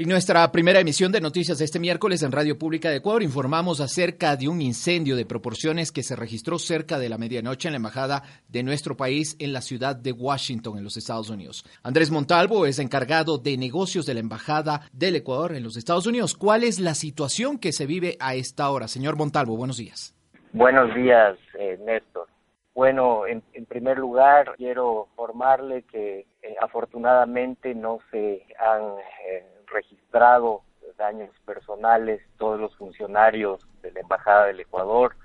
En nuestra primera emisión de noticias de este miércoles en Radio Pública de Ecuador informamos acerca de un incendio de proporciones que se registró cerca de la medianoche en la embajada de nuestro país en la ciudad de Washington, en los Estados Unidos. Andrés Montalvo es encargado de negocios de la embajada del Ecuador en los Estados Unidos. ¿Cuál es la situación que se vive a esta hora? Señor Montalvo, buenos días. Buenos días, eh, Néstor. Bueno, en, primer lugar, quiero informarle que eh, afortunadamente no se han eh, registrado daños personales todos los funcionarios de la Embajada del Ecuador,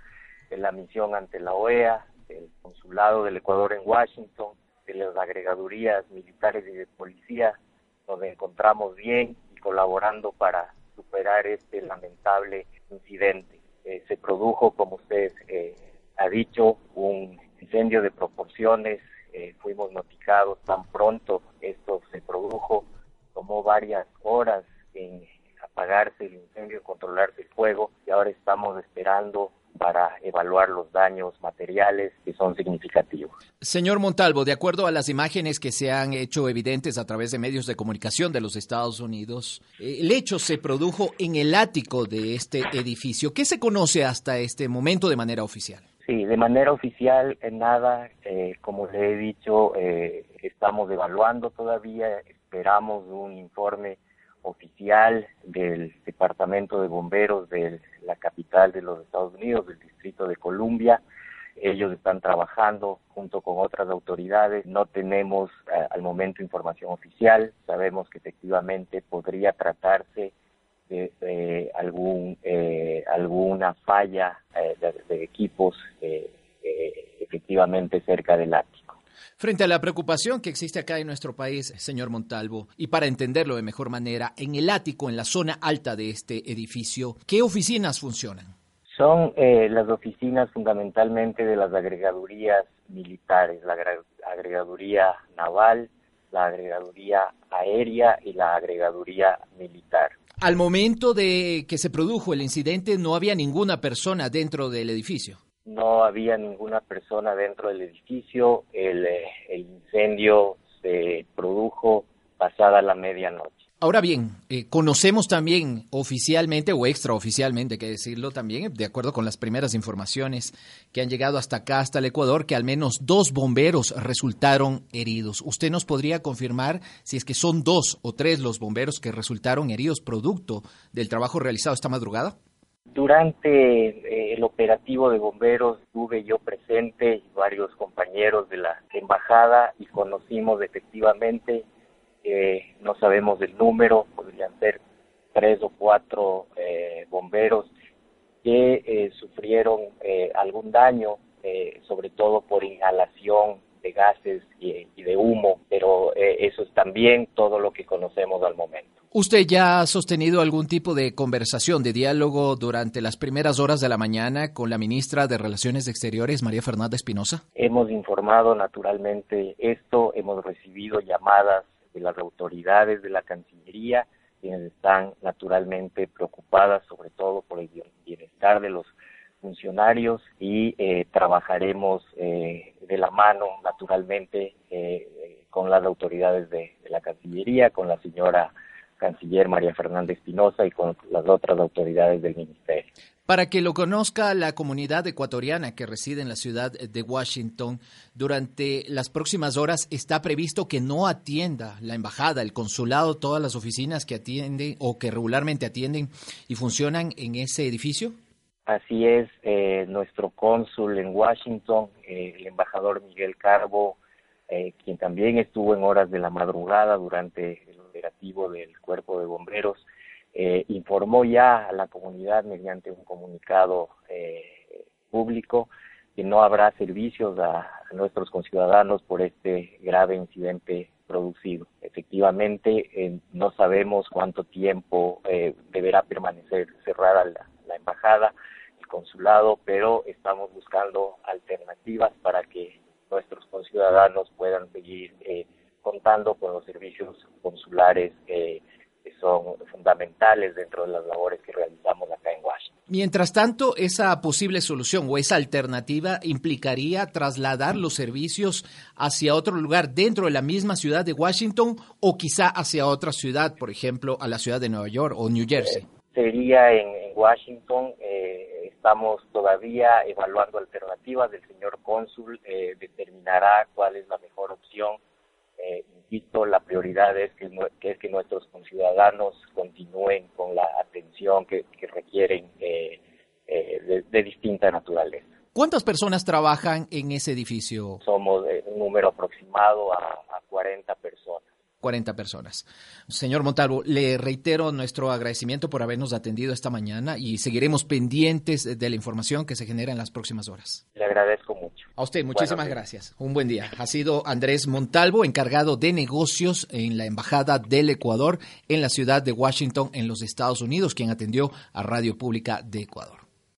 de la misión ante la OEA, del Consulado del Ecuador en Washington, de las agregadurías militares y de policía. Nos encontramos bien y colaborando para superar este lamentable incidente. Eh, se produjo, como usted eh, ha dicho, un incendio de proporciones. Eh, fuimos notificados tan pronto tomó varias horas en apagarse el incendio, controlarse el fuego y ahora estamos esperando para evaluar los daños materiales que son significativos. Señor Montalvo, de acuerdo a las imágenes que se han hecho evidentes a través de medios de comunicación de los Estados Unidos, el hecho se produjo en el ático de este edificio. ¿Qué se conoce hasta este momento de manera oficial? Sí, de manera oficial, nada, eh, como le he dicho, eh, estamos evaluando todavía, esperamos un informe oficial del Departamento de Bomberos de la capital de los Estados Unidos, del Distrito de Columbia. Ellos están trabajando junto con otras autoridades. No tenemos eh, al momento información oficial. Sabemos que efectivamente podría tratarse de, de algún eh, alguna falla eh, de, de, equipos eh, efectivamente cerca del ático. Frente a la preocupación que existe acá en nuestro país, señor Montalvo, y para entenderlo de mejor manera, en el ático, en la zona alta de este edificio, ¿qué oficinas funcionan? Son eh, las oficinas fundamentalmente de las agregadurías militares, la agregaduría naval, la agregaduría aérea y la agregaduría militar. Al momento de que se produjo el incidente, no había ninguna persona dentro del edificio no había ninguna persona dentro del edificio, el, el incendio se produjo pasada la medianoche. Ahora bien, eh, conocemos también oficialmente o extraoficialmente, hay que decirlo también, de acuerdo con las primeras informaciones que han llegado hasta acá, hasta el Ecuador, que al menos dos bomberos resultaron heridos. ¿Usted nos podría confirmar si es que son dos o tres los bomberos que resultaron heridos producto del trabajo realizado esta madrugada? Durante eh, el operativo de bomberos estuve yo presente y varios compañeros de la embajada y conocimos efectivamente, eh, no sabemos el número, podrían ser tres o cuatro eh, bomberos que eh, sufrieron eh, algún daño, sobre todo por inhalación de gases y, y de humo, pero eso es también todo lo que conocemos al momento. ¿Usted ya ha sostenido algún tipo de conversación, de diálogo durante las primeras horas de la mañana con la ministra de Relaciones Exteriores, María Fernanda Espinosa? Hemos informado naturalmente esto, hemos recibido llamadas de las autoridades de la Cancillería, quienes están naturalmente preocupadas sobre todo por el bienestar de los funcionarios y eh, trabajaremos eh, de la mano naturalmente eh, con las autoridades de, de la Cancillería, con la señora canciller María Fernanda Espinosa y con las otras autoridades del ministerio. Para que lo conozca la comunidad ecuatoriana que reside en la ciudad de Washington, durante las próximas horas está previsto que no atienda la embajada, el consulado, todas las oficinas que atienden o que regularmente atienden y funcionan en ese edificio. Así es, eh, nuestro cónsul en Washington, eh, el embajador Miguel Carbo, eh, quien también estuvo en horas de la madrugada durante el operativo del cuerpo de bomberos, eh, informó ya a la comunidad mediante un comunicado eh, público que no habrá servicios a, nuestros conciudadanos por este grave incidente producido. Efectivamente, no sabemos cuánto tiempo eh, deberá permanecer cerrada la, embajada, consulado, pero estamos buscando alternativas para que nuestros conciudadanos puedan seguir eh, contando con los servicios consulares eh, que son fundamentales dentro de las labores que realizamos acá en Washington. Mientras tanto, esa posible solución o esa alternativa implicaría trasladar los servicios hacia otro lugar dentro de la misma ciudad de Washington o quizá hacia otra ciudad, por ejemplo, a la ciudad de Nueva York o New Jersey. Eh, sería en, en Washington. Eh, estamos todavía evaluando alternativas. El señor cónsul eh, determinará cuál es la mejor opción. Eh, insisto, la prioridad es que, que, es que nuestros conciudadanos continúen con la atención que, que requieren eh, eh, de, de, distinta naturaleza. ¿Cuántas personas trabajan en ese edificio? Somos eh, un número aproximado a, a 40 personas. 40 personas. Señor Montalvo, le reitero nuestro agradecimiento por habernos atendido esta mañana y seguiremos pendientes de la información que se genera en las próximas horas. Le agradezco mucho. A usted, muchísimas bueno, gracias. Un buen día. Ha sido Andrés Montalvo, encargado de negocios en la Embajada del Ecuador en la ciudad de Washington, en los Estados Unidos, quien atendió a Radio Pública de Ecuador.